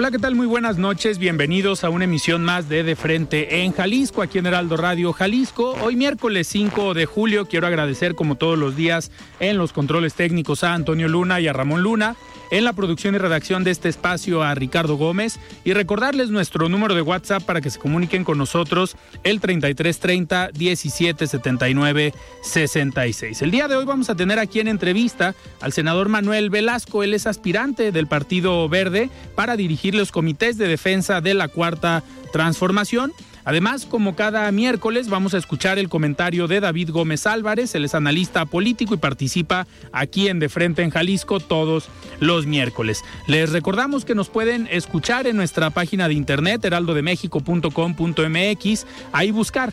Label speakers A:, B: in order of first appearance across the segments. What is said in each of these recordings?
A: Hola, ¿qué tal? Muy buenas noches. Bienvenidos a una emisión más de De Frente en Jalisco, aquí en Heraldo Radio Jalisco. Hoy miércoles 5 de julio quiero agradecer como todos los días en los controles técnicos a Antonio Luna y a Ramón Luna en la producción y redacción de este espacio a Ricardo Gómez y recordarles nuestro número de WhatsApp para que se comuniquen con nosotros el 3330 1779 66. El día de hoy vamos a tener aquí en entrevista al senador Manuel Velasco, él es aspirante del Partido Verde para dirigir los comités de defensa de la Cuarta Transformación. Además, como cada miércoles, vamos a escuchar el comentario de David Gómez Álvarez, él es analista político y participa aquí en De Frente en Jalisco todos los miércoles. Les recordamos que nos pueden escuchar en nuestra página de internet heraldodemexico.com.mx, ahí buscar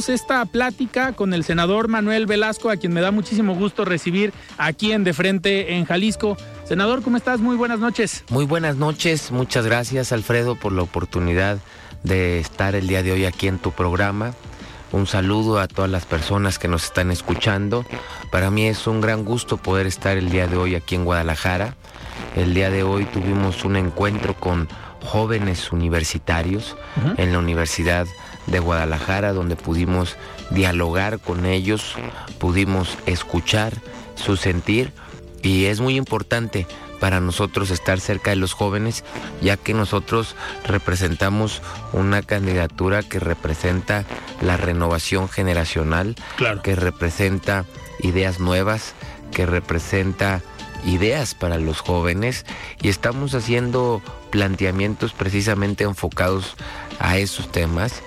A: esta plática con el senador Manuel Velasco, a quien me da muchísimo gusto recibir aquí en De Frente en Jalisco. Senador, ¿cómo estás? Muy buenas noches.
B: Muy buenas noches, muchas gracias Alfredo por la oportunidad de estar el día de hoy aquí en tu programa. Un saludo a todas las personas que nos están escuchando. Para mí es un gran gusto poder estar el día de hoy aquí en Guadalajara. El día de hoy tuvimos un encuentro con jóvenes universitarios en la Universidad de Guadalajara donde pudimos dialogar con ellos, pudimos escuchar su sentir. Y es muy importante para nosotros estar cerca de los jóvenes, ya que nosotros representamos una candidatura que representa la renovación generacional, que representa ideas nuevas, que representa ideas para los jóvenes. Y estamos haciendo planteamientos precisamente enfocados a esos temas.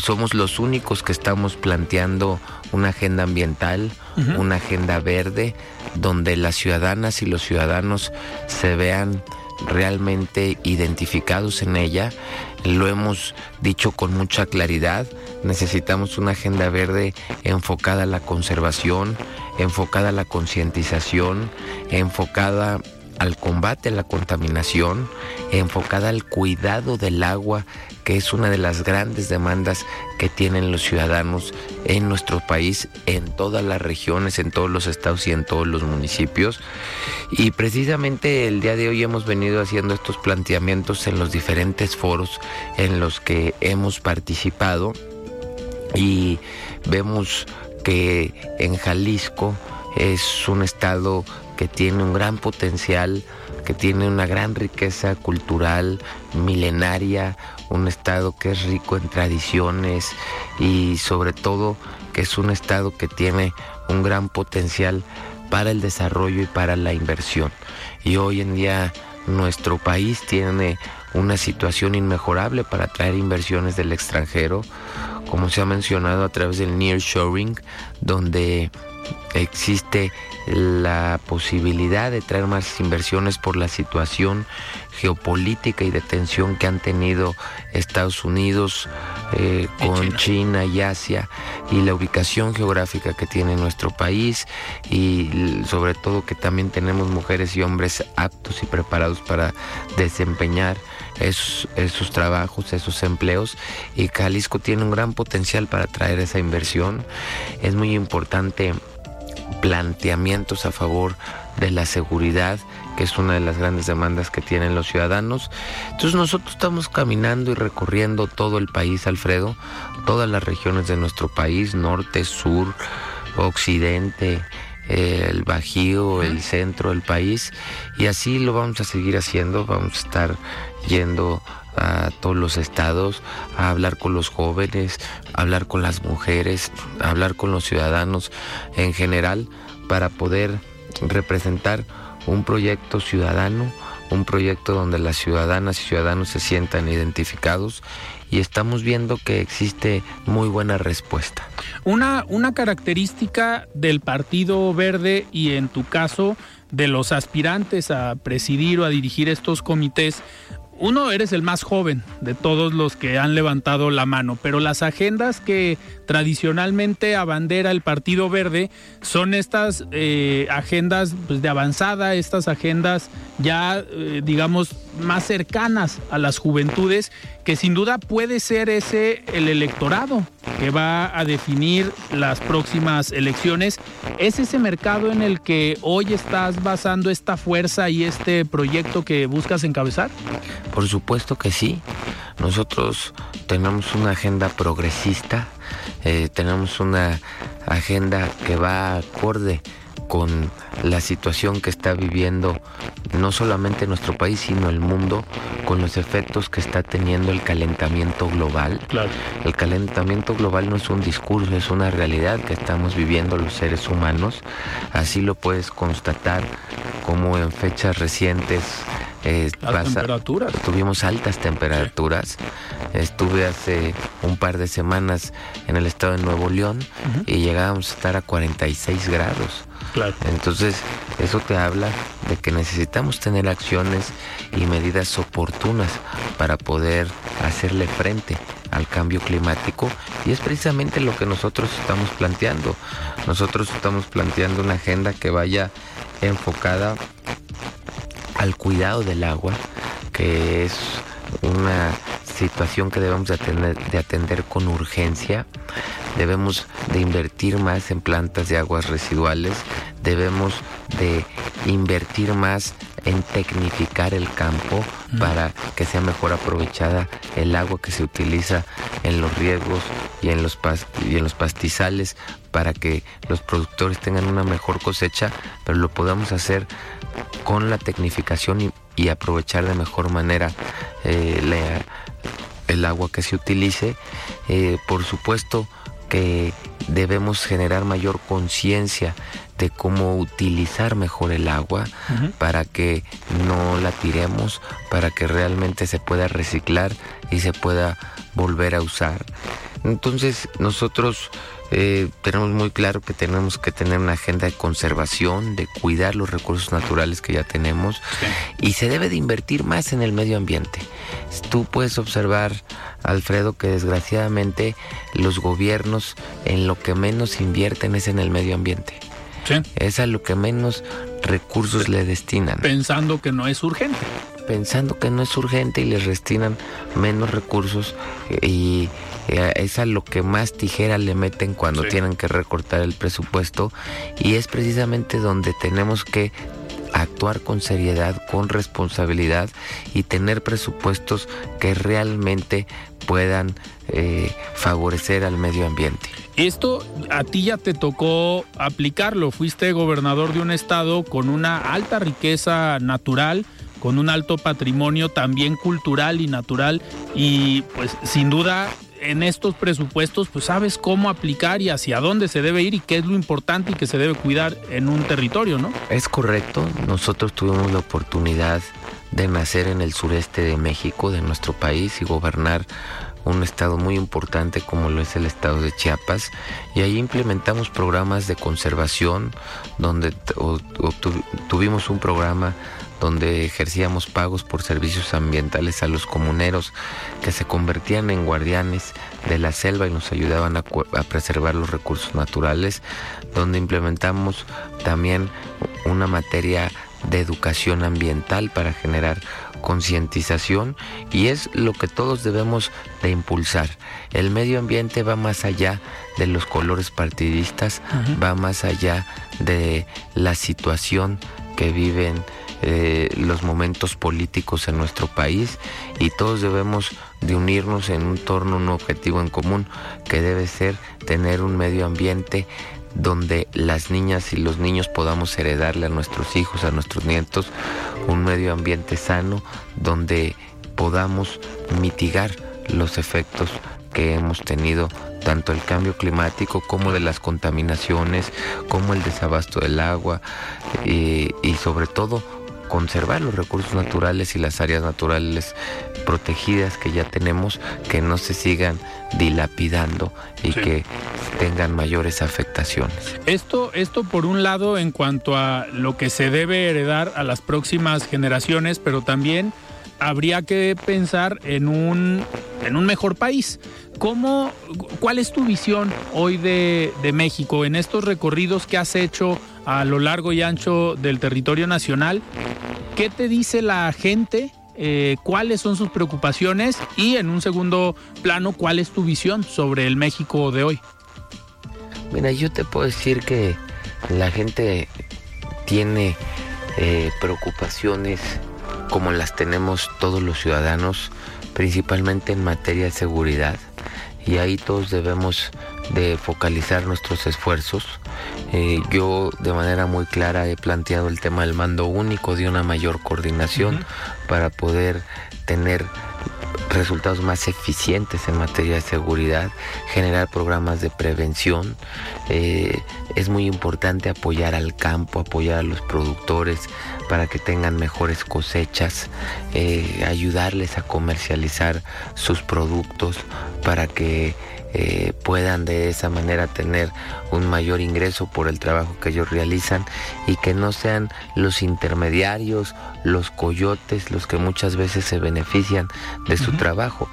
B: Somos los únicos que estamos planteando una agenda ambiental, una agenda verde, donde las ciudadanas y los ciudadanos se vean realmente identificados en ella. Lo hemos dicho con mucha claridad. Necesitamos una agenda verde enfocada a la conservación, enfocada a la concientización, enfocada al combate a la contaminación, enfocada al cuidado del agua, que es una de las grandes demandas que tienen los ciudadanos en nuestro país, en todas las regiones, en todos los estados y en todos los municipios. Y precisamente el día de hoy hemos venido haciendo estos planteamientos en los diferentes foros en los que hemos participado y vemos que en Jalisco es un estado que tiene un gran potencial, que tiene una gran riqueza cultural, milenaria, un estado que es rico en tradiciones y sobre todo que es un estado que tiene un gran potencial para el desarrollo y para la inversión. Y hoy en día nuestro país tiene una situación inmejorable para atraer inversiones del extranjero, como se ha mencionado a través del nearshoring, donde existe la posibilidad de traer más inversiones por la situación geopolítica y de tensión que han tenido Estados Unidos eh, con China. y Asia y la ubicación geográfica que tiene nuestro país y sobre todo que también tenemos mujeres y hombres aptos y preparados para desempeñar esos, esos trabajos, esos empleos y Jalisco tiene un gran potencial para traer esa inversión. Es muy importante planteamientos a favor de la seguridad, que es una de las grandes demandas que tienen los ciudadanos. Entonces nosotros estamos caminando y recorriendo todo el país, Alfredo, todas las regiones de nuestro país, norte, sur, occidente, el Bajío, el centro del país, y así lo vamos a seguir haciendo, vamos a estar yendo a todos los estados, a hablar con los jóvenes, a hablar con las mujeres, a hablar con los ciudadanos en general para poder representar un proyecto ciudadano, un proyecto donde las ciudadanas y ciudadanos se sientan identificados y estamos viendo que existe muy buena respuesta.
A: Una, una característica del Partido Verde y en tu caso de los aspirantes a presidir o a dirigir estos comités uno, eres el más joven de todos los que han levantado la mano, pero las agendas que tradicionalmente abandera el Partido Verde son estas eh, agendas pues, de avanzada, estas agendas ya, eh, digamos, más cercanas a las juventudes, que sin duda puede ser ese el electorado que va a definir las próximas elecciones. ¿Es ese mercado en el que hoy estás basando esta fuerza y este proyecto que buscas encabezar?
B: Por supuesto que sí. Nosotros tenemos una agenda progresista, eh, tenemos una agenda que va acorde con la situación que está viviendo no solamente nuestro país, sino el mundo, con los efectos que está teniendo el calentamiento global.
A: Claro.
B: El calentamiento global no es un discurso, es una realidad que estamos viviendo los seres humanos. Así lo puedes constatar como en fechas recientes
A: eh, temperaturas.
B: Tuvimos altas temperaturas. Estuve hace un par de semanas en el estado de Nuevo León y llegábamos a estar a 46 grados. Entonces, eso te habla de que necesitamos tener acciones y medidas oportunas para poder hacerle frente al cambio climático y es precisamente lo que nosotros estamos planteando. Nosotros estamos planteando una agenda que vaya enfocada al cuidado del agua, que es una situación que debemos de atender, de atender con urgencia. Debemos de invertir más en plantas de aguas residuales, debemos de invertir más en tecnificar el campo para que sea mejor aprovechada el agua que se utiliza en los riegos y en los, y en los pastizales para que los productores tengan una mejor cosecha, pero lo podamos hacer con la tecnificación y, aprovechar de mejor manera eh, el agua que se utilice. Eh, por supuesto que debemos generar mayor conciencia de cómo utilizar mejor el agua para que no la tiremos, para que realmente se pueda reciclar y se pueda volver a usar. Entonces nosotros eh, tenemos muy claro que tenemos que tener una agenda de conservación, de cuidar los recursos naturales que ya tenemos y se debe de invertir más en el medio ambiente. Tú puedes observar, Alfredo, que desgraciadamente los gobiernos en lo que menos invierten es en el medio ambiente. Es a lo que menos recursos le destinan.
A: Pensando que no es urgente.
B: Pensando que no es urgente y les destinan menos recursos y eh, es a lo que más tijera le meten cuando tienen que recortar el presupuesto y es precisamente donde tenemos que actuar con seriedad, con responsabilidad y tener presupuestos que realmente puedan eh, favorecer al medio ambiente.
A: Esto a ti ya te tocó aplicarlo, fuiste gobernador de un estado con una alta riqueza natural, con un alto patrimonio también cultural y natural y pues sin duda en estos presupuestos, pues sabes cómo aplicar y hacia dónde se debe ir y qué es lo importante y que se debe cuidar en un territorio, ¿no?
B: Es correcto. Nosotros tuvimos la oportunidad de nacer en el sureste de México, de nuestro país, y gobernar un estado muy importante como lo es el estado de Chiapas y ahí implementamos programas de conservación donde tuvimos un programa donde ejercíamos pagos por servicios ambientales a los comuneros que se convertían en guardianes de la selva y nos ayudaban a, preservar los recursos naturales, donde implementamos también una materia de educación ambiental para generar concientización y es lo que todos debemos de impulsar. El medio ambiente va más allá de los colores partidistas, va más allá de la situación que viven eh, los momentos políticos en nuestro país y todos debemos de unirnos en un torno, un objetivo en común que debe ser tener un medio ambiente donde las niñas y los niños podamos heredarle a nuestros hijos, a nuestros nietos, un medio ambiente sano donde podamos mitigar los efectos que hemos tenido tanto el cambio climático como de las contaminaciones, como el desabasto del agua eh, y sobre todo conservar los recursos naturales y las áreas naturales protegidas que ya tenemos, que no se sigan dilapidando y que tengan mayores afectaciones.
A: Esto, esto por un lado en cuanto a lo que se debe heredar a las próximas generaciones, pero también habría que pensar en un, en un mejor país. ¿Cómo, ¿Cuál es tu visión hoy de, México en estos recorridos que has hecho a lo largo y ancho del territorio nacional? ¿Qué te dice la gente? Eh, cuáles son sus preocupaciones y en un segundo plano, cuál es tu visión sobre el México de hoy.
B: Mira, yo te puedo decir que la gente tiene eh, preocupaciones como las tenemos todos los ciudadanos, principalmente en materia de seguridad, y ahí todos debemos de focalizar nuestros esfuerzos. Eh, yo de manera muy clara he planteado el tema del mando único, de una mayor coordinación para poder tener resultados más eficientes en materia de seguridad, generar programas de prevención. Eh, es muy importante apoyar al campo, apoyar a los productores para que tengan mejores cosechas, eh, ayudarles a comercializar sus productos para que eh, puedan de esa manera tener un mayor ingreso por el trabajo que ellos realizan y que no sean los intermediarios, los coyotes, los que muchas veces se benefician de su trabajo.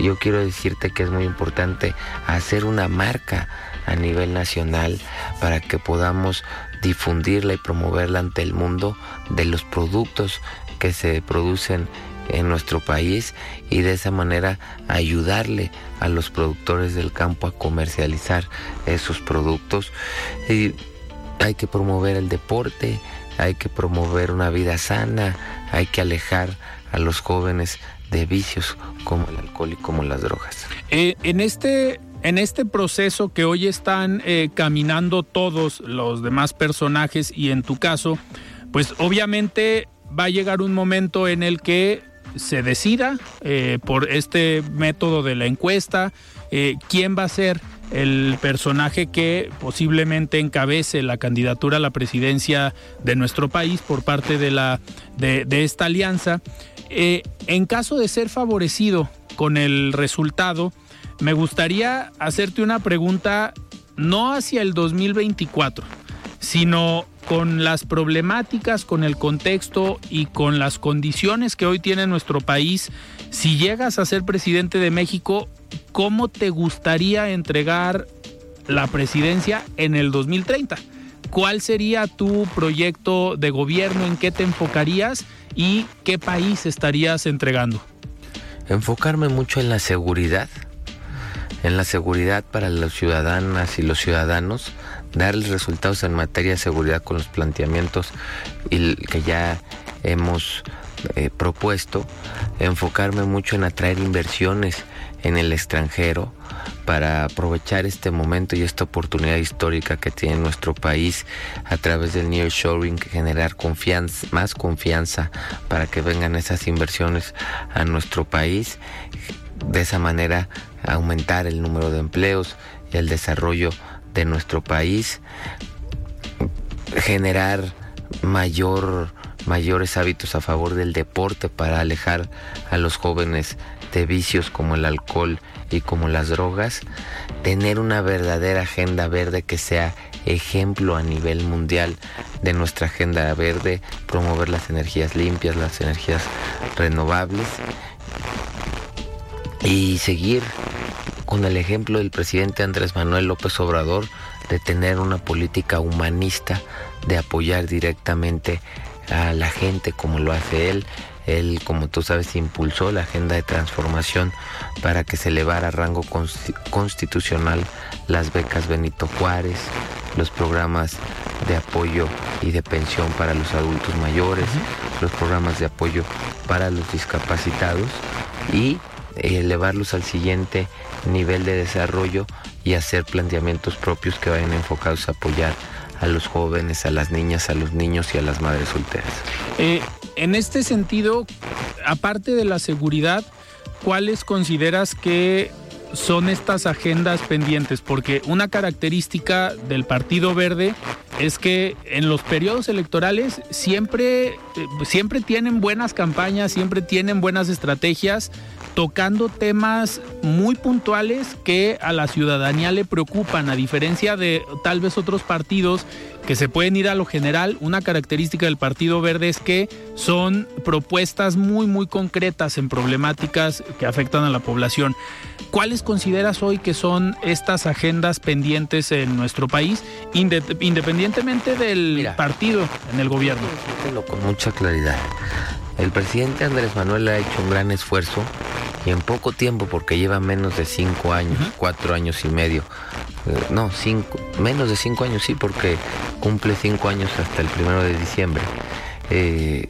B: Yo quiero decirte que es muy importante hacer una marca a nivel nacional para que podamos difundirla y promoverla ante el mundo de los productos que se producen en nuestro país y de esa manera ayudarle a los productores del campo a comercializar esos productos. Y hay que promover el deporte, hay que promover una vida sana, hay que alejar a los jóvenes de vicios como el alcohol y como las drogas.
A: Eh, en este en este proceso que hoy están eh, caminando todos los demás personajes y en tu caso, pues obviamente va a llegar un momento en el que se decida eh, por este método de la encuesta eh, quién va a ser el personaje que posiblemente encabece la candidatura a la presidencia de nuestro país por parte de, la, de, esta alianza. Eh, en caso de ser favorecido con el resultado, me gustaría hacerte una pregunta no hacia el 2024, sino con las problemáticas, con el contexto y con las condiciones que hoy tiene nuestro país, si llegas a ser presidente de México, ¿cómo te gustaría entregar la presidencia en el 2030? ¿Cuál sería tu proyecto de gobierno? ¿En qué te enfocarías? ¿Y qué país estarías entregando?
B: Enfocarme mucho en la seguridad, en la seguridad para las ciudadanas y los ciudadanos, darles resultados en materia de seguridad con los planteamientos que ya hemos eh, propuesto, enfocarme mucho en atraer inversiones en el extranjero para aprovechar este momento y esta oportunidad histórica que tiene nuestro país a través del nearshoring, generar confianza, más confianza para que vengan esas inversiones a nuestro país. De esa manera aumentar el número de empleos y el desarrollo de nuestro país, generar mayor mayores hábitos a favor del deporte para alejar a los jóvenes de vicios como el alcohol y como las drogas, tener una verdadera agenda verde que sea ejemplo a nivel mundial de nuestra agenda verde, promover las energías limpias, las energías renovables y seguir con el ejemplo del presidente Andrés Manuel López Obrador de tener una política humanista, de apoyar directamente a la gente como lo hace él. Él, como tú sabes, impulsó la agenda de transformación para que se elevara a rango constitucional las becas Benito Juárez, los programas de apoyo y de pensión para los adultos mayores, los programas de apoyo para los discapacitados y elevarlos al siguiente nivel de desarrollo y hacer planteamientos propios que vayan enfocados a apoyar a los jóvenes, a las niñas, a los niños y a las madres solteras.
A: Eh, en este sentido, aparte de la seguridad, ¿cuáles consideras que son estas agendas pendientes? Porque una característica del Partido Verde es que en los periodos electorales siempre, eh, siempre tienen buenas campañas, siempre tienen buenas estrategias tocando temas muy puntuales que a la ciudadanía le preocupan, a diferencia de tal vez otros partidos que se pueden ir a lo general. Una característica del Partido Verde es que son propuestas muy, muy concretas en problemáticas que afectan a la población. ¿Cuáles consideras hoy que son estas agendas pendientes en nuestro país, independientemente del partido en el gobierno?
B: Con mucha claridad. El presidente Andrés Manuel ha hecho un gran esfuerzo y en poco tiempo, porque lleva menos de cinco años, cuatro años y medio, eh, no, cinco, menos de cinco años sí, porque cumple cinco años hasta el primero de diciembre, eh,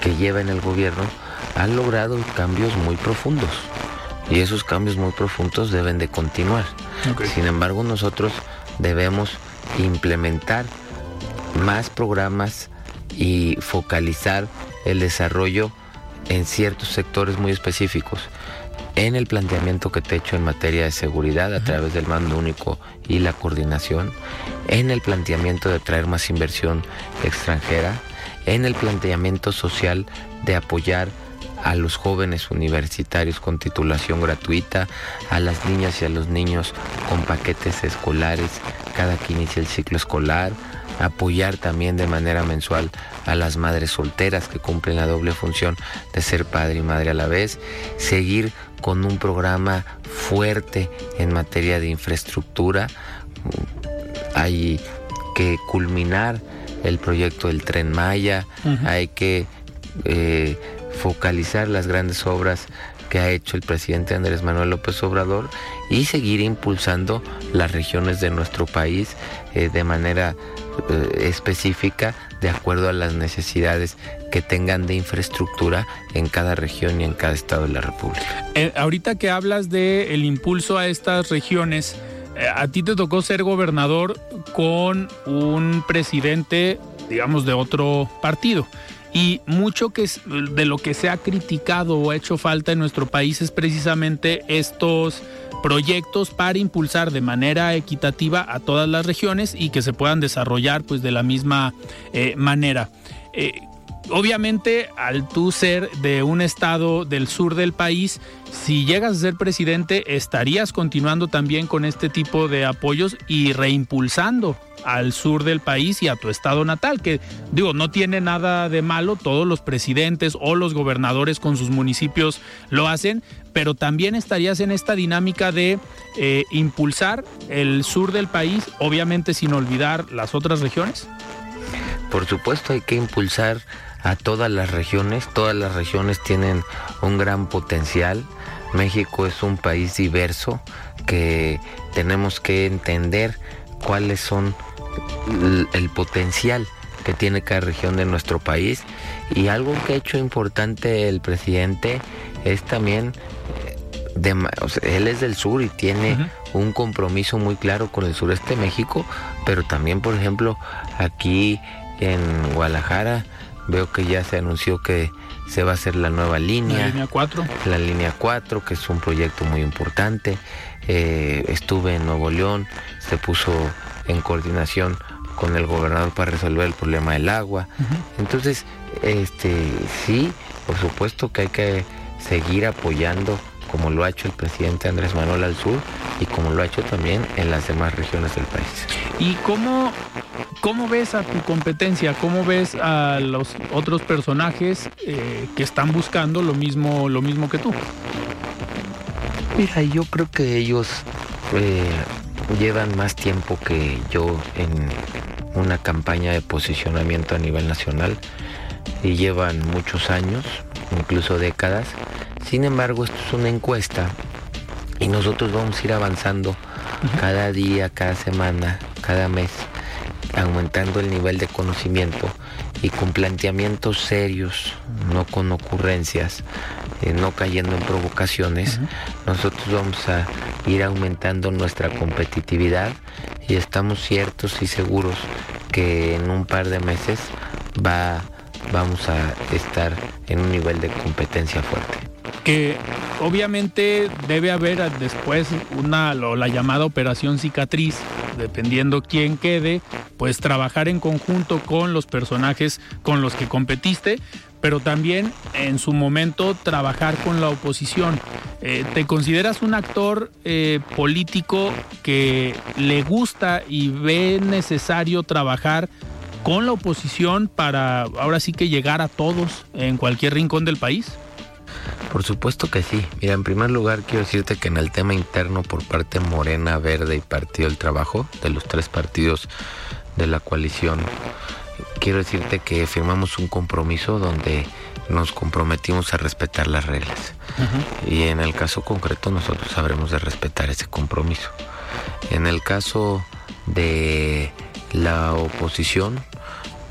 B: que lleva en el gobierno, ha logrado cambios muy profundos. Y esos cambios muy profundos deben de continuar. Sin embargo, nosotros debemos implementar más programas y focalizar el desarrollo en ciertos sectores muy específicos. En el planteamiento que te he hecho en materia de seguridad a través del mando único y la coordinación, en el planteamiento de traer más inversión extranjera, en el planteamiento social de apoyar a los jóvenes universitarios con titulación gratuita, a las niñas y a los niños con paquetes escolares cada que inicia el ciclo escolar, apoyar también de manera mensual a las madres solteras que cumplen la doble función de ser padre y madre a la vez, seguir con un programa fuerte en materia de infraestructura, hay que culminar el proyecto del tren Maya, hay que eh, focalizar las grandes obras que ha hecho el presidente Andrés Manuel López Obrador y seguir impulsando las regiones de nuestro país eh, de manera específica de acuerdo a las necesidades que tengan de infraestructura en cada región y en cada estado de la República.
A: Eh, ahorita que hablas de el impulso a estas regiones, eh, a ti te tocó ser gobernador con un presidente, digamos, de otro partido. Y mucho que de lo que se ha criticado o ha hecho falta en nuestro país es precisamente estos proyectos para impulsar de manera equitativa a todas las regiones y que se puedan desarrollar pues de la misma eh, manera. Eh, obviamente al tú ser de un estado del sur del país, si llegas a ser presidente, estarías continuando también con este tipo de apoyos y reimpulsando al sur del país y a tu estado natal, que digo, no tiene nada de malo, todos los presidentes o los gobernadores con sus municipios lo hacen, pero también estarías en esta dinámica de eh, impulsar el sur del país, obviamente sin olvidar las otras regiones.
B: Por supuesto hay que impulsar a todas las regiones, todas las regiones tienen un gran potencial. México es un país diverso que tenemos que entender cuáles son el potencial que tiene cada región de nuestro país. Y algo que ha hecho importante el presidente es también de, él es del sur y tiene un compromiso muy claro con el sureste de México, pero también, por ejemplo, aquí en Guadalajara veo que ya se anunció que se va a hacer la nueva línea.
A: La línea 4.
B: La línea 4, que es un proyecto muy importante. Eh, estuve en Nuevo León, se puso en coordinación con el gobernador para resolver el problema del agua. Entonces, este, sí, por supuesto que hay que seguir apoyando como lo ha hecho el presidente Andrés Manuel al sur y como lo ha hecho también en las demás regiones del país.
A: ¿Y cómo, cómo ves a tu competencia? ¿Cómo ves a los otros personajes eh, que están buscando lo mismo, lo mismo que tú?
B: Mira, yo creo que ellos eh, llevan más tiempo que yo en una campaña de posicionamiento a nivel nacional y llevan muchos años, incluso décadas. Sin embargo, esto es una encuesta y nosotros vamos a ir avanzando cada día, cada semana, cada mes, aumentando el nivel de conocimiento y con planteamientos serios, no con ocurrencias, eh, no cayendo en provocaciones, nosotros vamos a ir aumentando nuestra competitividad y estamos ciertos y seguros que en un par de meses va, vamos a estar en un nivel de competencia fuerte
A: que obviamente debe haber después una la llamada operación cicatriz, dependiendo quién quede, pues trabajar en conjunto con los personajes con los que competiste, pero también en su momento trabajar con la oposición. Eh, ¿Te consideras un actor eh, político que le gusta y ve necesario trabajar con la oposición para ahora sí que llegar a todos en cualquier rincón del país?
B: Por supuesto que sí. Mira, en primer lugar quiero decirte que en el tema interno por parte Morena, Verde y Partido del Trabajo, de los tres partidos de la coalición, quiero decirte que firmamos un compromiso donde nos comprometimos a respetar las reglas. Y en el caso concreto nosotros sabremos de respetar ese compromiso. En el caso de la oposición,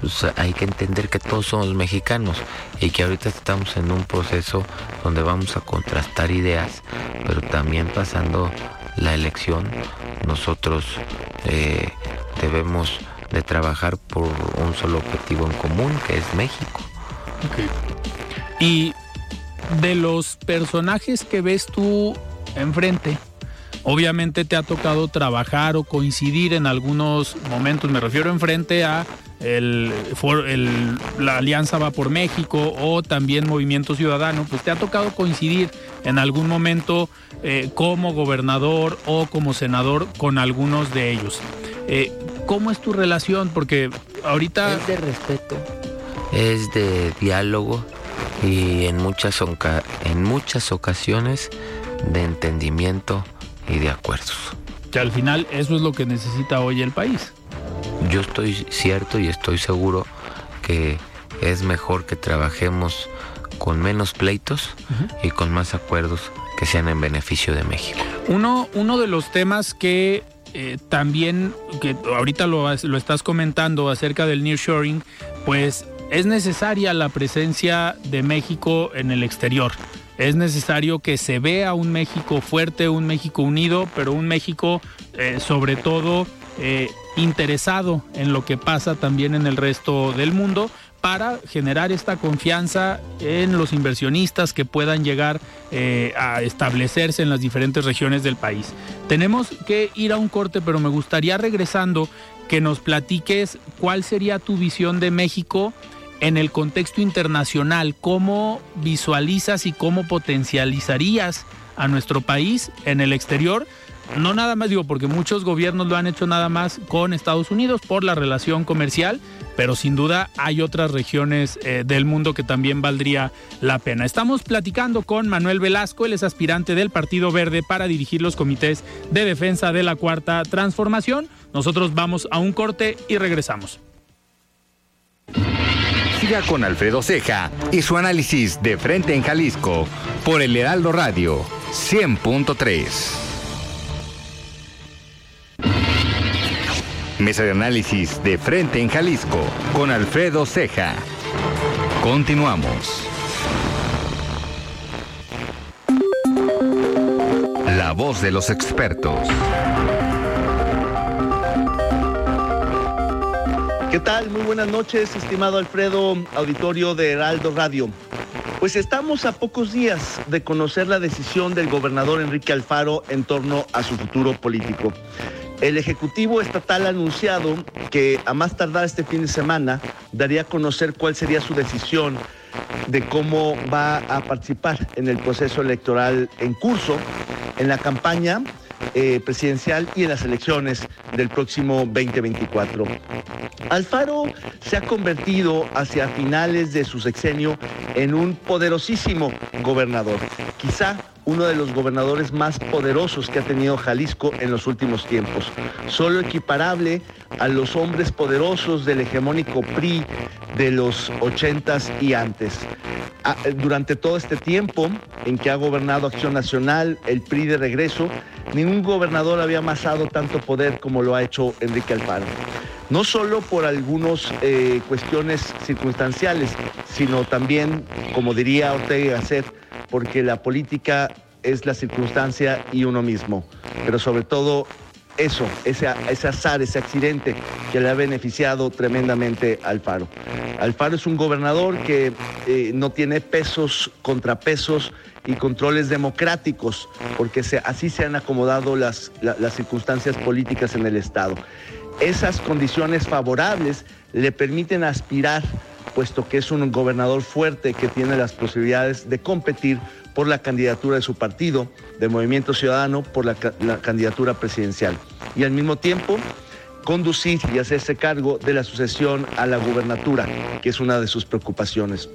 B: pues hay que entender que todos somos mexicanos y que ahorita estamos en un proceso donde vamos a contrastar ideas, pero también pasando la elección, nosotros eh, debemos de trabajar por un solo objetivo en común, que es México.
A: Y de los personajes que ves tú enfrente, obviamente te ha tocado trabajar o coincidir en algunos momentos, me refiero enfrente a el, la Alianza Va por México o también Movimiento Ciudadano, pues te ha tocado coincidir en algún momento eh, como gobernador o como senador con algunos de ellos. Eh, ¿Cómo es tu relación? Porque ahorita...
B: Es de respeto, es de diálogo y en muchas, en muchas ocasiones de entendimiento y de acuerdos.
A: Que al final eso es lo que necesita hoy el país
B: yo estoy cierto y estoy seguro que es mejor que trabajemos con menos pleitos y con más acuerdos que sean en beneficio de México.
A: Uno, uno de los temas que eh, también, que ahorita lo, lo estás comentando acerca del nearshoring, pues es necesaria la presencia de México en el exterior. Es necesario que se vea un México fuerte, un México unido, pero un México eh, sobre todo eh, interesado en lo que pasa también en el resto del mundo para generar esta confianza en los inversionistas que puedan llegar eh, a establecerse en las diferentes regiones del país. Tenemos que ir a un corte, pero me gustaría regresando que nos platiques cuál sería tu visión de México en el contexto internacional, cómo visualizas y cómo potencializarías a nuestro país en el exterior no nada más digo porque muchos gobiernos lo han hecho nada más con Estados Unidos por la relación comercial, pero sin duda hay otras regiones eh, del mundo que también valdría la pena. Estamos platicando con Manuel Velasco, él es aspirante del Partido Verde para dirigir los comités de defensa de la Cuarta Transformación. Nosotros vamos a un corte y regresamos.
C: Siga con Alfredo Ceja y su análisis de frente en Jalisco por el Heraldo Radio 100.3. Mesa de análisis de frente en Jalisco con Alfredo Ceja. Continuamos. La voz de los expertos.
D: ¿Qué tal? Muy buenas noches, estimado Alfredo, auditorio de Heraldo Radio. Pues estamos a pocos días de conocer la decisión del gobernador Enrique Alfaro en torno a su futuro político. El Ejecutivo Estatal ha anunciado que a más tardar este fin de semana daría a conocer cuál sería su decisión de cómo va a participar en el proceso electoral en curso, en la campaña eh, presidencial y en las elecciones del próximo 2024. Alfaro se ha convertido hacia finales de su sexenio en un poderosísimo gobernador, quizá uno de los gobernadores más poderosos que ha tenido Jalisco en los últimos tiempos, solo equiparable a los hombres poderosos del hegemónico PRI de los ochentas y antes. Ah, durante todo este tiempo en que ha gobernado Acción Nacional, el PRI de regreso, ningún gobernador había amasado tanto poder como lo ha hecho Enrique Alfaro. No solo por algunas eh, cuestiones circunstanciales, sino también, como diría Ortega Gasset, porque la política es la circunstancia y uno mismo. Pero sobre todo eso, ese, ese azar, ese accidente que le ha beneficiado tremendamente al Alfaro. Alfaro es un gobernador que eh, no tiene pesos, contrapesos y controles democráticos, porque así se han acomodado las, las circunstancias políticas en el Estado. Esas condiciones favorables le permiten aspirar puesto que es un gobernador fuerte que tiene las posibilidades de competir por la candidatura de su partido, de Movimiento Ciudadano, por la, candidatura presidencial. Y al mismo tiempo conducir y hacerse cargo de la sucesión a la gubernatura, que es una de sus preocupaciones.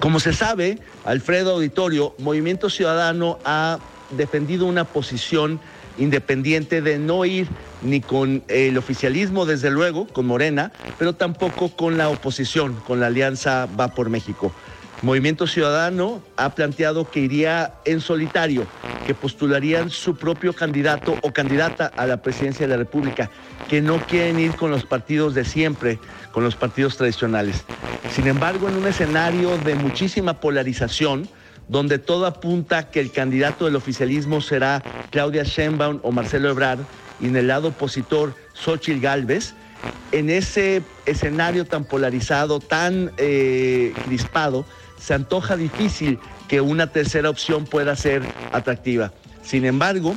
D: Como se sabe, Alfredo Auditorio, Movimiento Ciudadano ha defendido una posición independiente de no ir ni con el oficialismo, desde luego, con Morena, pero tampoco con la oposición, con la alianza Va por México. Movimiento Ciudadano ha planteado que iría en solitario, que postularían su propio candidato o candidata a la presidencia de la República, que no quieren ir con los partidos de siempre, con los partidos tradicionales. Sin embargo, en un escenario de muchísima polarización, donde todo apunta que el candidato del oficialismo será Claudia Sheinbaum o Marcelo Ebrard, y en el lado opositor Xochitl Galvez, en ese escenario tan polarizado, tan eh, crispado, se antoja difícil que una tercera opción pueda ser atractiva. Sin embargo,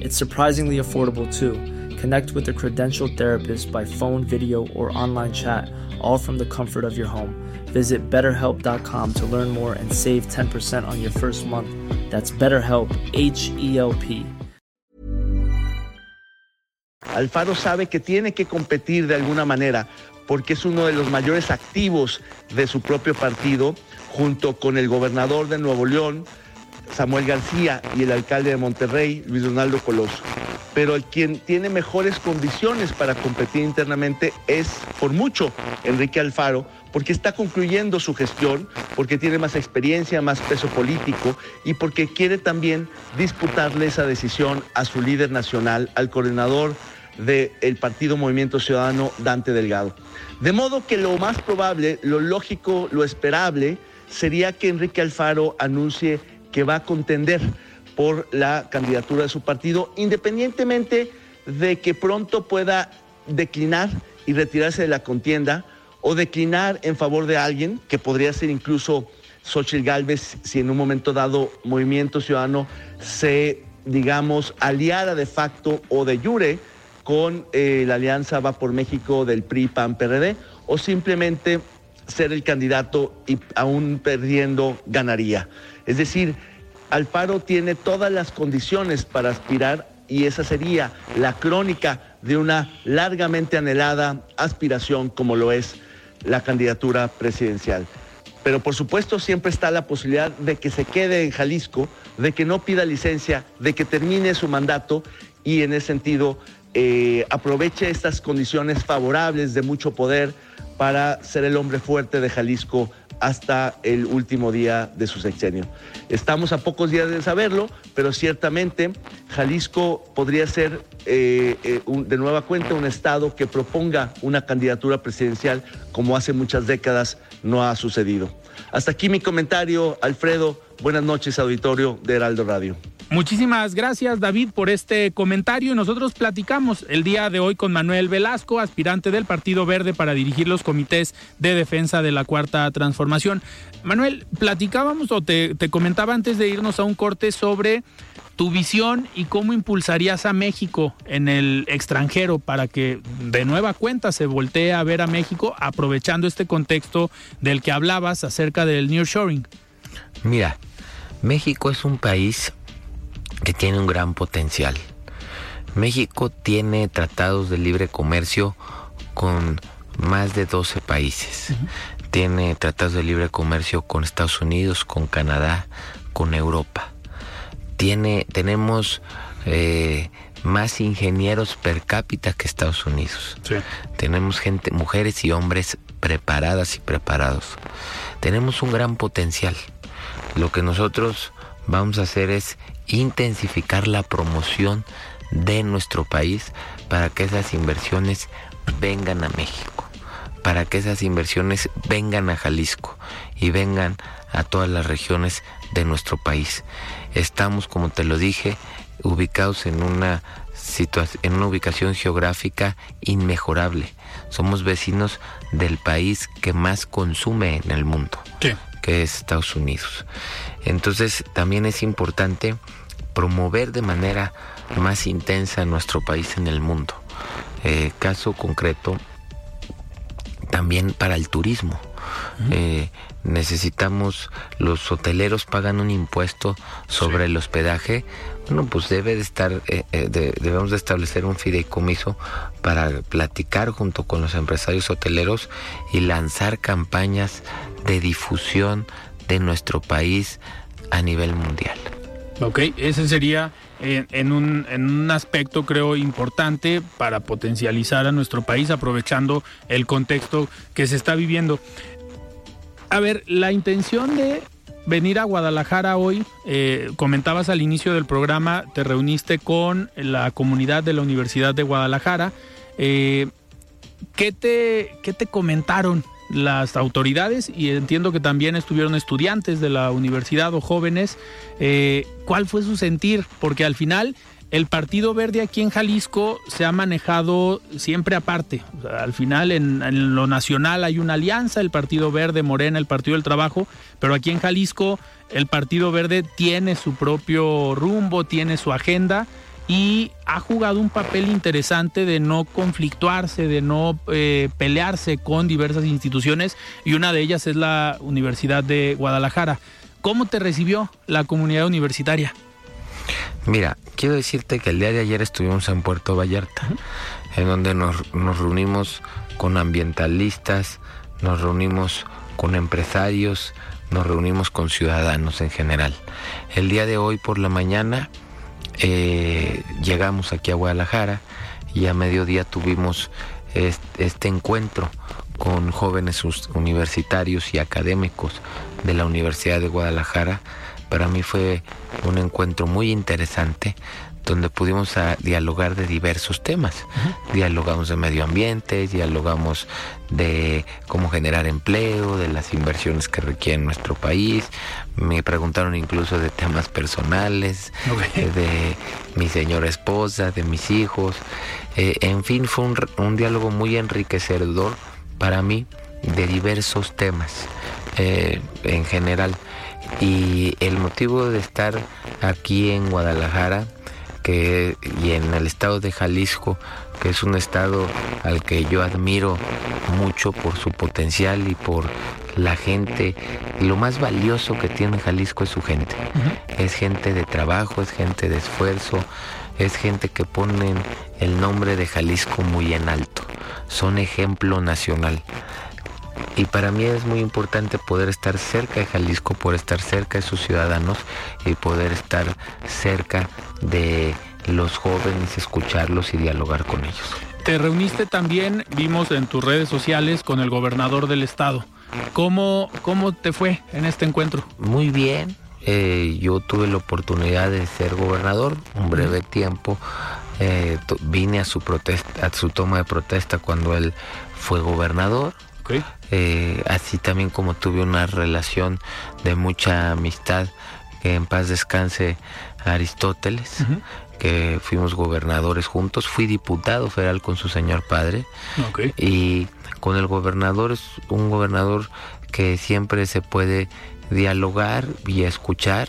E: It's surprisingly affordable too. Connect with a credentialed therapist by phone, video, or online chat, all from the comfort of your home. Visit betterhelp.com to learn more and save 10% on your first month. That's BetterHelp, H E L P.
D: Alfaro sabe que tiene que competir de alguna manera porque es uno de los mayores activos de su propio partido, junto con el gobernador de Nuevo León, Samuel García y el alcalde de Monterrey, Luis Donaldo Coloso. Pero el quien tiene mejores condiciones para competir internamente es, por mucho, Enrique Alfaro, porque está concluyendo su gestión, porque tiene más experiencia, más peso político y porque quiere también disputarle esa decisión a su líder nacional, al coordinador del Partido Movimiento Ciudadano, Dante Delgado. De modo que lo más probable, lo lógico, lo esperable, sería que Enrique Alfaro anuncie que va a contender por la candidatura de su partido, independientemente de que pronto pueda declinar y retirarse de la contienda o declinar en favor de alguien, que podría ser incluso Xochitl Galvez, si en un momento dado Movimiento Ciudadano se, digamos, aliara de facto o de jure con eh, la alianza Va por México del PRI, PAN, PRD, o simplemente ser el candidato y aún perdiendo ganaría. Es decir, Alfaro tiene todas las condiciones para aspirar y esa sería la crónica de una largamente anhelada aspiración como lo es la candidatura presidencial. Pero por supuesto siempre está la posibilidad de que se quede en Jalisco, de que no pida licencia, de que termine su mandato y en ese sentido eh, aproveche estas condiciones favorables de mucho poder para ser el hombre fuerte de Jalisco hasta el último día de su sexenio. Estamos a pocos días de saberlo, pero ciertamente Jalisco podría ser eh, eh, de nueva cuenta un estado que proponga una candidatura presidencial como hace muchas décadas no ha sucedido. Hasta aquí mi comentario, Alfredo. Buenas noches, auditorio de Heraldo Radio.
A: Muchísimas gracias David por este comentario. Nosotros platicamos el día de hoy con Manuel Velasco, aspirante del Partido Verde para dirigir los comités de defensa de la Cuarta Transformación. Manuel, platicábamos o te, te comentaba antes de irnos a un corte sobre tu visión y cómo impulsarías a México en el extranjero para que de nueva cuenta se voltee a ver a México aprovechando este contexto del que hablabas acerca del nearshoring.
B: Mira, México es un país que tiene un gran potencial. México tiene tratados de libre comercio con más de 12 países. Tiene tratados de libre comercio con Estados Unidos, con Canadá, con Europa. Tiene, tenemos eh, más ingenieros per cápita que Estados Unidos. Tenemos gente, mujeres y hombres preparadas y preparados. Tenemos un gran potencial. Lo que nosotros vamos a hacer es intensificar la promoción de nuestro país para que esas inversiones vengan a México, para que esas inversiones vengan a Jalisco y vengan a todas las regiones de nuestro país. Estamos, como te lo dije, ubicados en una en una ubicación geográfica inmejorable. Somos vecinos del país que más consume en el mundo, que es Estados Unidos. Entonces también es importante promover de manera más intensa nuestro país en el mundo. Eh, caso concreto, también para el turismo. Eh, necesitamos, los hoteleros pagan un impuesto sobre el hospedaje. Bueno, pues debe de estar, eh, debemos de establecer un fideicomiso para platicar junto con los empresarios hoteleros y lanzar campañas de difusión de nuestro país a nivel mundial.
A: Ok, ese sería en, un, en un aspecto creo importante para potencializar a nuestro país aprovechando el contexto que se está viviendo. A ver, la intención de venir a Guadalajara hoy, eh, comentabas al inicio del programa, te reuniste con la comunidad de la Universidad de Guadalajara. Eh, ¿qué, te, ¿Qué te comentaron las autoridades y entiendo que también estuvieron estudiantes de la universidad o jóvenes. Eh, ¿Cuál fue su sentir? Porque al final el Partido Verde aquí en Jalisco se ha manejado siempre aparte. al final en, en, lo nacional hay una alianza, el Partido Verde, Morena, el Partido del Trabajo, pero aquí en Jalisco el Partido Verde tiene su propio rumbo, tiene su agenda y ha jugado un papel interesante de no conflictuarse, de no eh, pelearse con diversas instituciones y una de ellas es la Universidad de Guadalajara. ¿Cómo te recibió la comunidad universitaria?
B: Mira, quiero decirte que el día de ayer estuvimos en Puerto Vallarta, en donde nos, nos reunimos con ambientalistas, nos reunimos con empresarios, nos reunimos con ciudadanos en general. El día de hoy por la mañana eh, llegamos aquí a Guadalajara y a mediodía tuvimos este, encuentro con jóvenes universitarios y académicos de la Universidad de Guadalajara. Para mí fue un encuentro muy interesante donde pudimos a, dialogar de diversos temas. Dialogamos de medio ambiente, dialogamos de cómo generar empleo, de las inversiones que requiere nuestro país. Me preguntaron incluso de temas personales, de mi señora esposa, de mis hijos. Eh, en fin, fue un, un, diálogo muy enriquecedor para mí de diversos temas eh, en general. Y el motivo de estar aquí en Guadalajara que, y en el estado de Jalisco, que es un estado al que yo admiro mucho por su potencial y por la gente. Lo más valioso que tiene Jalisco es su gente. Es gente de trabajo, es gente de esfuerzo, es gente que ponen el nombre de Jalisco muy en alto. Son ejemplo nacional. Y para mí es muy importante poder estar cerca de Jalisco, poder estar cerca de sus ciudadanos y poder estar cerca de los jóvenes, escucharlos y dialogar con ellos.
A: Te reuniste también, vimos en tus redes sociales, con el gobernador del estado. ¿Cómo, cómo te fue en este encuentro?
B: Muy bien. Eh, yo tuve la oportunidad de ser gobernador un breve tiempo. Eh, vine a su protesta, a su toma de protesta cuando él fue gobernador. Eh, así también como tuve una relación de mucha amistad, que en paz descanse Aristóteles, que fuimos gobernadores juntos, fui diputado federal con su señor padre. Y con el gobernador es un gobernador que siempre se puede dialogar y escuchar.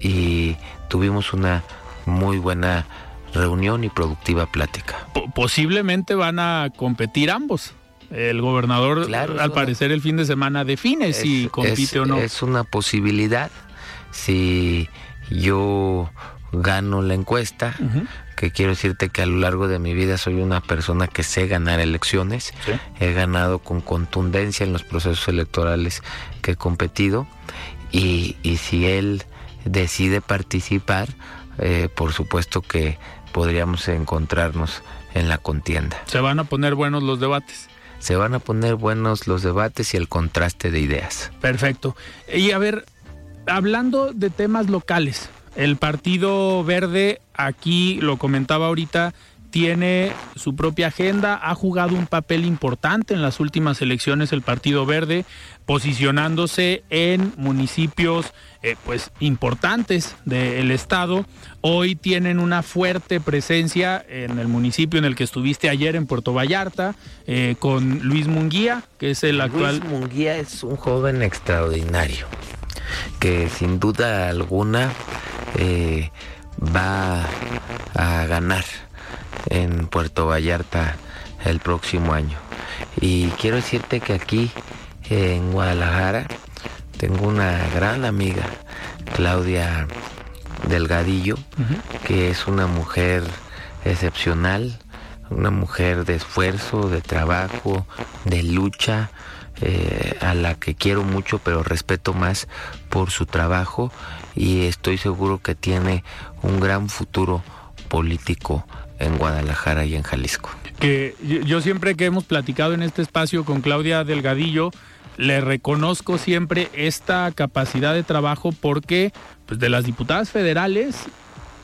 B: Y tuvimos una muy buena reunión y productiva plática.
A: posiblemente van a competir ambos. El gobernador, al parecer, el fin de semana define si compite o no.
B: Es una posibilidad. Si yo gano la encuesta, que quiero decirte que a lo largo de mi vida soy una persona que sé ganar elecciones. He ganado con contundencia en los procesos electorales que he competido. Y, y si él decide participar, eh, por supuesto que podríamos encontrarnos en la contienda.
A: Se van a poner buenos los debates
B: se van a poner buenos los debates y el contraste de ideas.
A: Perfecto. Y a ver, hablando de temas locales, el Partido Verde, aquí lo comentaba ahorita, tiene su propia agenda, ha jugado un papel importante en las últimas elecciones el Partido Verde, posicionándose en municipios eh, pues importantes del estado. Hoy tienen una fuerte presencia en el municipio en el que estuviste ayer en Puerto Vallarta eh, con Luis Munguía, que es el actual.
B: Luis Munguía es un joven extraordinario que sin duda alguna eh, va a ganar en Puerto Vallarta el próximo año. Y quiero decirte que aquí en Guadalajara tengo una gran amiga, Claudia Delgadillo, que es una mujer excepcional, una mujer de esfuerzo, de trabajo, de lucha, eh, a la que quiero mucho, pero respeto más por su trabajo y estoy seguro que tiene un gran futuro político en Guadalajara y en Jalisco.
A: Que yo siempre que hemos platicado en este espacio con Claudia Delgadillo, le reconozco siempre esta capacidad de trabajo porque pues de las diputadas federales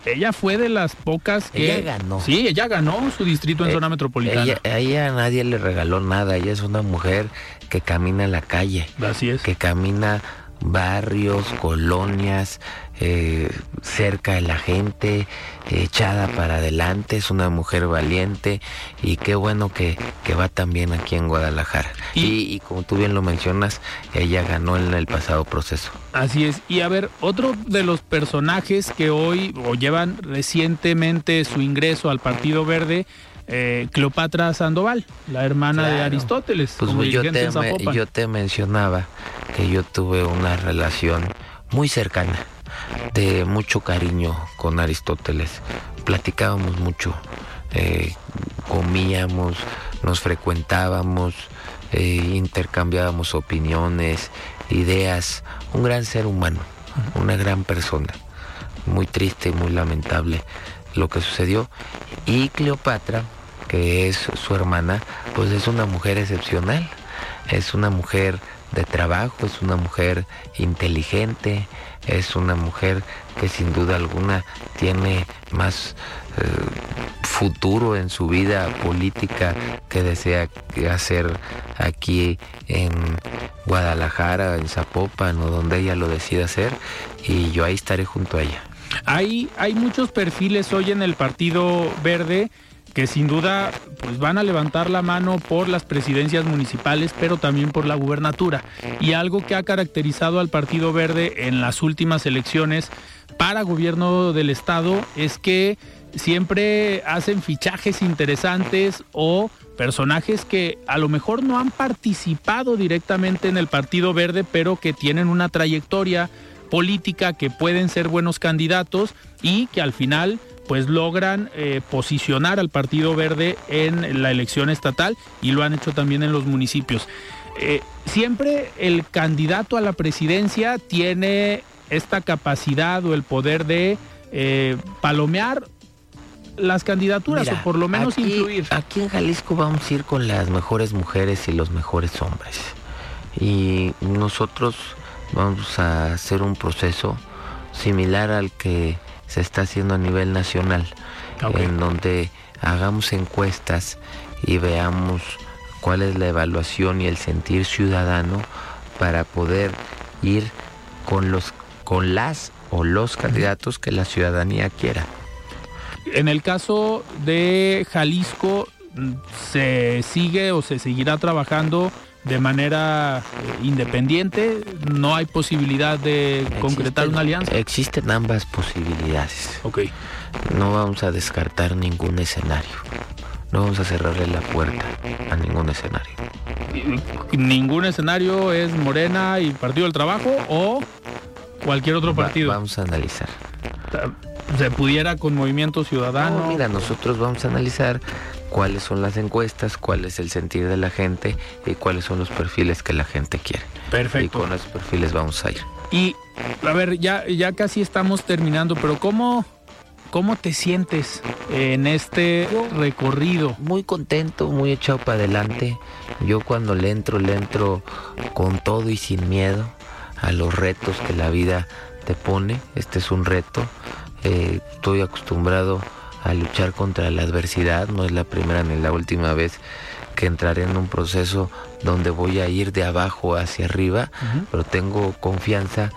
A: ella fue de las pocas que
B: ella ganó.
A: Sí, ella ganó su distrito en eh, zona metropolitana.
B: Ella, a ella nadie le regaló nada, ella es una mujer que camina en la calle.
A: Así es.
B: Que camina barrios, colonias, eh, cerca de la gente, echada para adelante, es una mujer valiente y qué bueno que, que va también aquí en Guadalajara. Y, como tú bien lo mencionas, ella ganó en el pasado proceso.
A: Así es. Y a ver, otro de los personajes que hoy o llevan recientemente su ingreso al Partido Verde eh, Cleopatra Sandoval, la hermana de Aristóteles.
B: Pues yo, te, yo te mencionaba que yo tuve una relación muy cercana, de mucho cariño con Aristóteles. Platicábamos mucho, eh, comíamos, nos frecuentábamos, eh, intercambiábamos opiniones, ideas. Un gran ser humano, una gran persona. Muy triste y muy lamentable lo que sucedió. Y Cleopatra que es su hermana, pues es una mujer excepcional, es una mujer de trabajo, es una mujer inteligente, es una mujer que sin duda alguna tiene más eh, futuro en su vida política que desea hacer aquí en Guadalajara, en Zapopan o donde ella lo decida hacer y yo ahí estaré junto a ella.
A: Hay, hay muchos perfiles hoy en el Partido Verde que sin duda pues van a levantar la mano por las presidencias municipales, pero también por la gubernatura. Y algo que ha caracterizado al Partido Verde en las últimas elecciones para gobierno del estado es que siempre hacen fichajes interesantes o personajes que a lo mejor no han participado directamente en el Partido Verde, pero que tienen una trayectoria política, que pueden ser buenos candidatos y que al final pues logran eh, posicionar al Partido Verde en la elección estatal y lo han hecho también en los municipios. eh, siempre el candidato a la presidencia tiene esta capacidad o el poder de eh, palomear las candidaturas
B: Mira,
A: o por lo menos
B: aquí,
A: influir.
B: Aquí en Jalisco vamos a ir con las mejores mujeres y los mejores hombres. Y nosotros vamos a hacer un proceso similar al que se está haciendo a nivel nacional,
A: Ok.
B: en donde hagamos encuestas y veamos cuál es la evaluación y el sentir ciudadano para poder ir con los con las o los candidatos que la ciudadanía quiera.
A: En el caso de Jalisco, se sigue o se seguirá trabajando de manera independiente. No hay posibilidad de concretar una alianza.
B: Existen ambas posibilidades.
A: Ok.
B: No vamos a descartar ningún escenario. No vamos a cerrarle la puerta a ningún escenario.
A: Ningún escenario es Morena y Partido del Trabajo o cualquier otro
B: Va-
A: partido.
B: vamos a analizar.
A: Se pudiera con Movimiento Ciudadano.
B: No, mira, nosotros vamos a analizar cuáles son las encuestas, cuál es el sentir de la gente y cuáles son los perfiles que la gente quiere. Y
A: Perfecto.
B: con esos perfiles vamos a ir.
A: Y a ver, ya, ya casi estamos terminando, pero ¿cómo, cómo te sientes en este recorrido?
B: Muy contento, muy echado para adelante. Yo cuando le entro, le entro con todo y sin miedo a los retos que la vida te pone. Este es un reto. Eh, estoy acostumbrado a luchar contra la adversidad. No es la primera ni la última vez que entraré en un proceso donde voy a ir de abajo hacia arriba, pero tengo confianza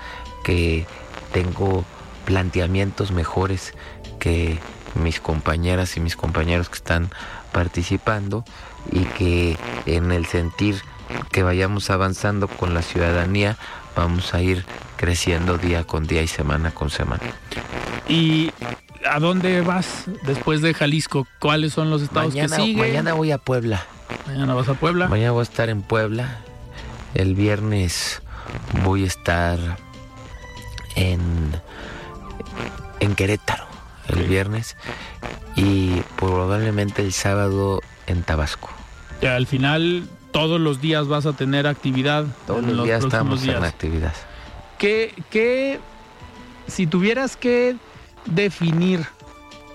B: que tengo planteamientos mejores que mis compañeras y mis compañeros que están participando y que en el sentir que vayamos avanzando con la ciudadanía vamos a ir creciendo día con día y semana con semana.
A: ¿Y a dónde vas después de Jalisco? ¿Cuáles son los estados
B: Mañana,
A: que siguen?
B: mañana voy a Puebla.
A: Mañana vas a Puebla.
B: Mañana voy a estar en Puebla. El viernes voy a estar en, en Querétaro. El viernes. Y probablemente el sábado en Tabasco.
A: Al final todos los días vas a tener actividad.
B: Todos los días estamos en actividad.
A: ¿Qué, qué- si tuvieras que definir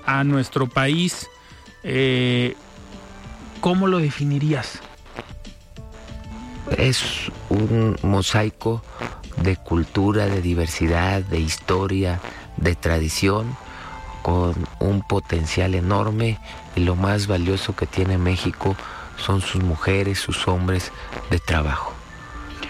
A: a nuestro país, eh, ¿cómo lo definirías?
B: Es un mosaico de cultura, de diversidad, de historia, de tradición, con un potencial enorme y lo más valioso que tiene México son sus mujeres, sus hombres de trabajo.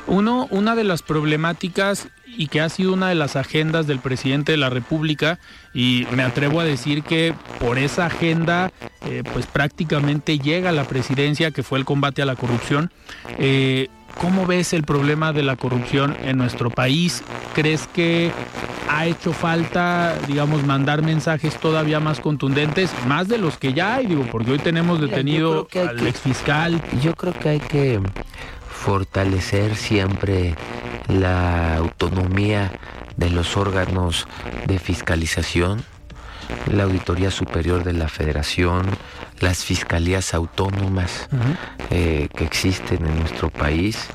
A: Uno, una de las problemáticas y que ha sido una de las agendas del presidente de la República y me atrevo a decir que por esa agenda eh, pues prácticamente llega a la presidencia que fue el combate a la corrupción. Eh, ¿Cómo ves el problema de la corrupción en nuestro país? ¿Crees que ha hecho falta, digamos, mandar mensajes todavía más contundentes, más de los que ya hay? Digo, porque hoy tenemos
B: Mira,
A: detenido
B: hay
A: al exfiscal.
B: Yo creo que hay que fortalecer siempre la autonomía de los órganos de fiscalización, la Auditoría Superior de la Federación, las fiscalías autónomas eh, que existen en nuestro país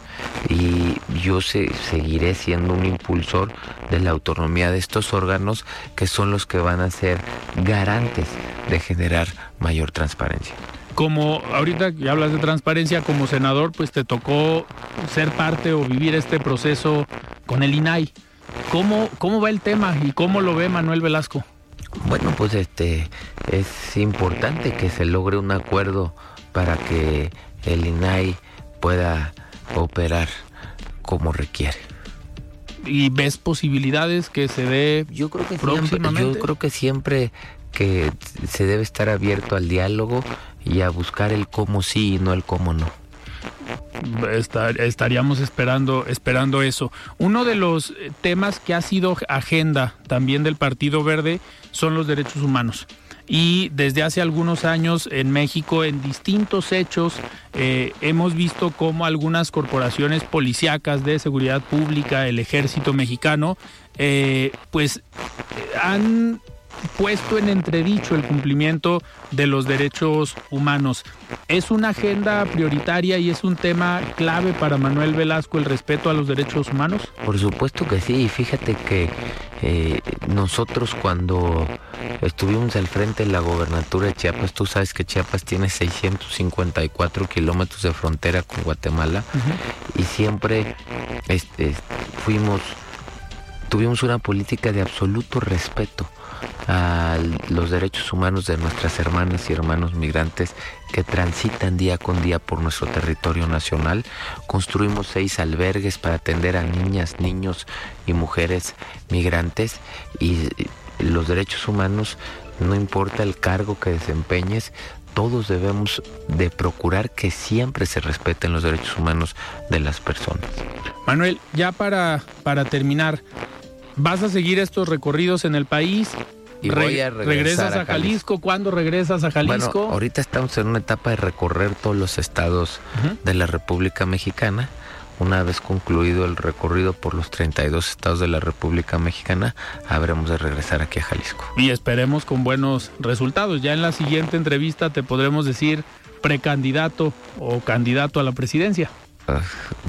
B: y yo se- seguiré siendo un impulsor de la autonomía de estos órganos que son los que van a ser garantes de generar mayor transparencia.
A: Como ahorita que hablas de transparencia como senador, pues te tocó ser parte o vivir este proceso con el INAI. ¿Cómo, cómo va el tema y cómo lo ve Manuel Velasco?
B: Bueno, pues este es importante que se logre un acuerdo para que el INAI pueda operar como requiere.
A: ¿Y ves posibilidades que se dé
B: Yo creo que siempre,
A: próximamente?
B: yo creo que siempre que se debe estar abierto al diálogo y a buscar el cómo sí y no el cómo no.
A: Estar- estaríamos esperando, esperando eso. Uno de los eh, temas que ha sido agenda también del Partido Verde son los derechos humanos. Y desde hace algunos años en México, en distintos hechos, eh, hemos visto cómo algunas corporaciones policíacas de seguridad pública, el ejército mexicano, eh, pues eh, han puesto en entredicho el cumplimiento de los derechos humanos. ¿Es una agenda prioritaria y es un tema clave para Manuel Velasco el respeto a los derechos humanos?
B: Por supuesto que sí, fíjate que eh, nosotros cuando estuvimos al frente de la gobernatura de Chiapas, tú sabes que Chiapas tiene 654 kilómetros de frontera con Guatemala y siempre este, fuimos, tuvimos una política de absoluto respeto a los derechos humanos de nuestras hermanas y hermanos migrantes que transitan día con día por nuestro territorio nacional. Construimos seis albergues para atender a niñas, niños y mujeres migrantes y los derechos humanos, no importa el cargo que desempeñes, todos debemos de procurar que siempre se respeten los derechos humanos de las personas.
A: Manuel, ya para, para terminar, ¿vas a seguir estos recorridos en el país?
B: Y voy a regresar
A: ¿Regresas a
B: a
A: Jalisco? ¿Cuándo regresas a Jalisco?
B: Bueno, ahorita estamos en una etapa de recorrer todos los estados de la República Mexicana. Una vez concluido el recorrido por los 32 estados de la República Mexicana, habremos de regresar aquí a Jalisco.
A: Y esperemos con buenos resultados. Ya en la siguiente entrevista te podremos decir precandidato o candidato a la presidencia.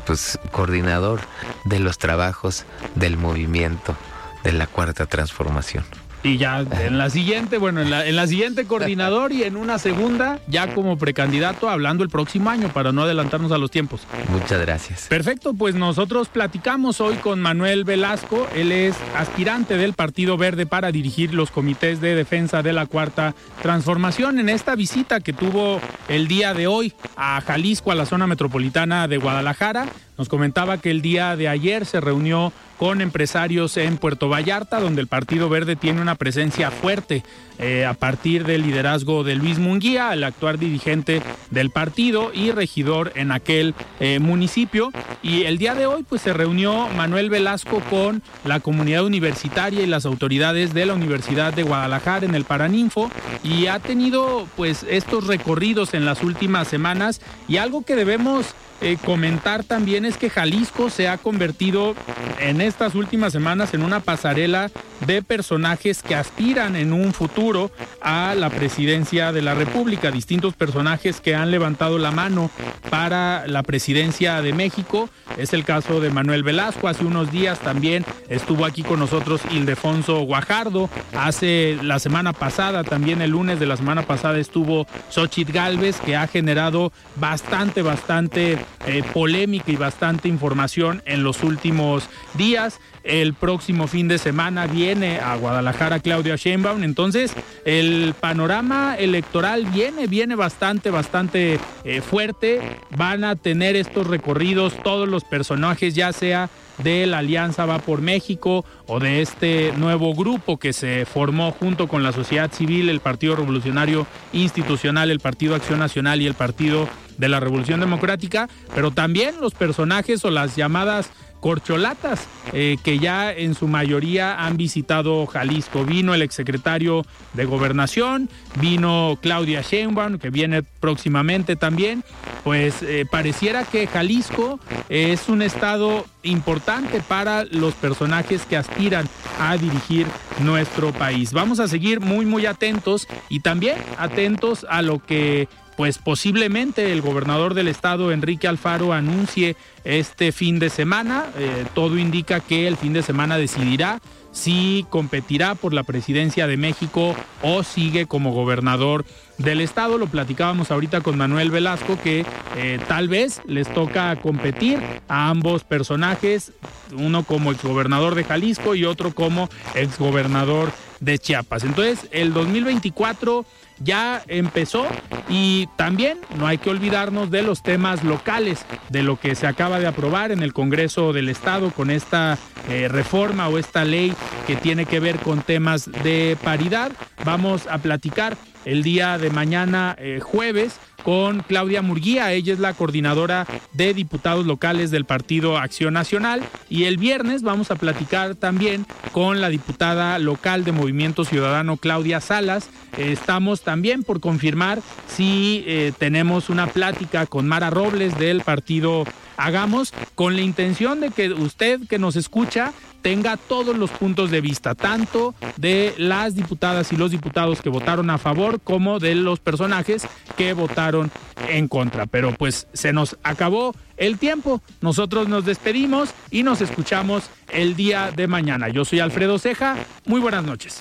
B: Pues coordinador de los trabajos del movimiento de la Cuarta Transformación.
A: Y ya en la siguiente, bueno, en la, en la siguiente coordinador y en una segunda, ya como precandidato, hablando el próximo año para no adelantarnos a los tiempos.
B: Muchas gracias.
A: Perfecto, pues nosotros platicamos hoy con Manuel Velasco. Él es aspirante del Partido Verde para dirigir los comités de defensa de la Cuarta Transformación. En esta visita que tuvo el día de hoy a Jalisco, a la zona metropolitana de Guadalajara, nos comentaba que el día de ayer se reunió con empresarios en Puerto Vallarta, donde el Partido Verde tiene una presencia fuerte eh, a partir del liderazgo de Luis Munguía, el actual dirigente del partido y regidor en aquel eh, municipio. Y el día de hoy pues se reunió Manuel Velasco con la comunidad universitaria y las autoridades de la Universidad de Guadalajara en el Paraninfo y ha tenido pues estos recorridos en las últimas semanas y algo que debemos eh, comentar también es que Jalisco se ha convertido en estas últimas semanas en una pasarela de personajes que aspiran en un futuro a la presidencia de la República. Distintos personajes que han levantado la mano para la presidencia de México. Es el caso de Manuel Velasco. Hace unos días también estuvo aquí con nosotros Ildefonso Guajardo. Hace la semana pasada, también el lunes de la semana pasada, estuvo Xochitl Galvez, que ha generado bastante, bastante eh, polémica y bastante información en los últimos días. El próximo fin de semana viene a Guadalajara Claudia Sheinbaum. Entonces, el panorama electoral viene, viene bastante, bastante eh, fuerte. Van a tener estos recorridos todos los personajes, ya sea de la Alianza Va por México o de este nuevo grupo que se formó junto con la sociedad civil, el Partido Revolucionario Institucional, el Partido Acción Nacional y el Partido de la Revolución Democrática, pero también los personajes o las llamadas corcholatas eh, que ya en su mayoría han visitado Jalisco. Vino el exsecretario de Gobernación, vino Claudia Sheinbaum, que viene próximamente también. Pues eh, pareciera que Jalisco es un estado importante para los personajes que aspiran a dirigir nuestro país. Vamos a seguir muy muy atentos y también atentos a lo que pues posiblemente el gobernador del estado, Enrique Alfaro, anuncie este fin de semana. Eh, todo indica que el fin de semana decidirá si competirá por la presidencia de México o sigue como gobernador del estado. Lo platicábamos ahorita con Manuel Velasco que eh, tal vez les toca competir a ambos personajes, uno como exgobernador de Jalisco y otro como exgobernador de Chiapas. Entonces, el 2024 ya empezó y también no hay que olvidarnos de los temas locales, de lo que se acaba de aprobar en el Congreso del Estado con esta eh, reforma o esta ley que tiene que ver con temas de paridad. Vamos a platicar el día de mañana eh, jueves con Claudia Murguía, ella es la coordinadora de diputados locales del Partido Acción Nacional y el viernes vamos a platicar también con la diputada local de Movimiento Ciudadano Claudia Salas. Eh, estamos también por confirmar si eh, tenemos una plática con Mara Robles del Partido Hagamos con la intención de que usted que nos escucha tenga todos los puntos de vista, tanto de las diputadas y los diputados que votaron a favor como de los personajes que votaron en contra. Pero pues se nos acabó el tiempo. Nosotros nos despedimos y nos escuchamos el día de mañana. Yo soy Alfredo Ceja. Muy buenas noches.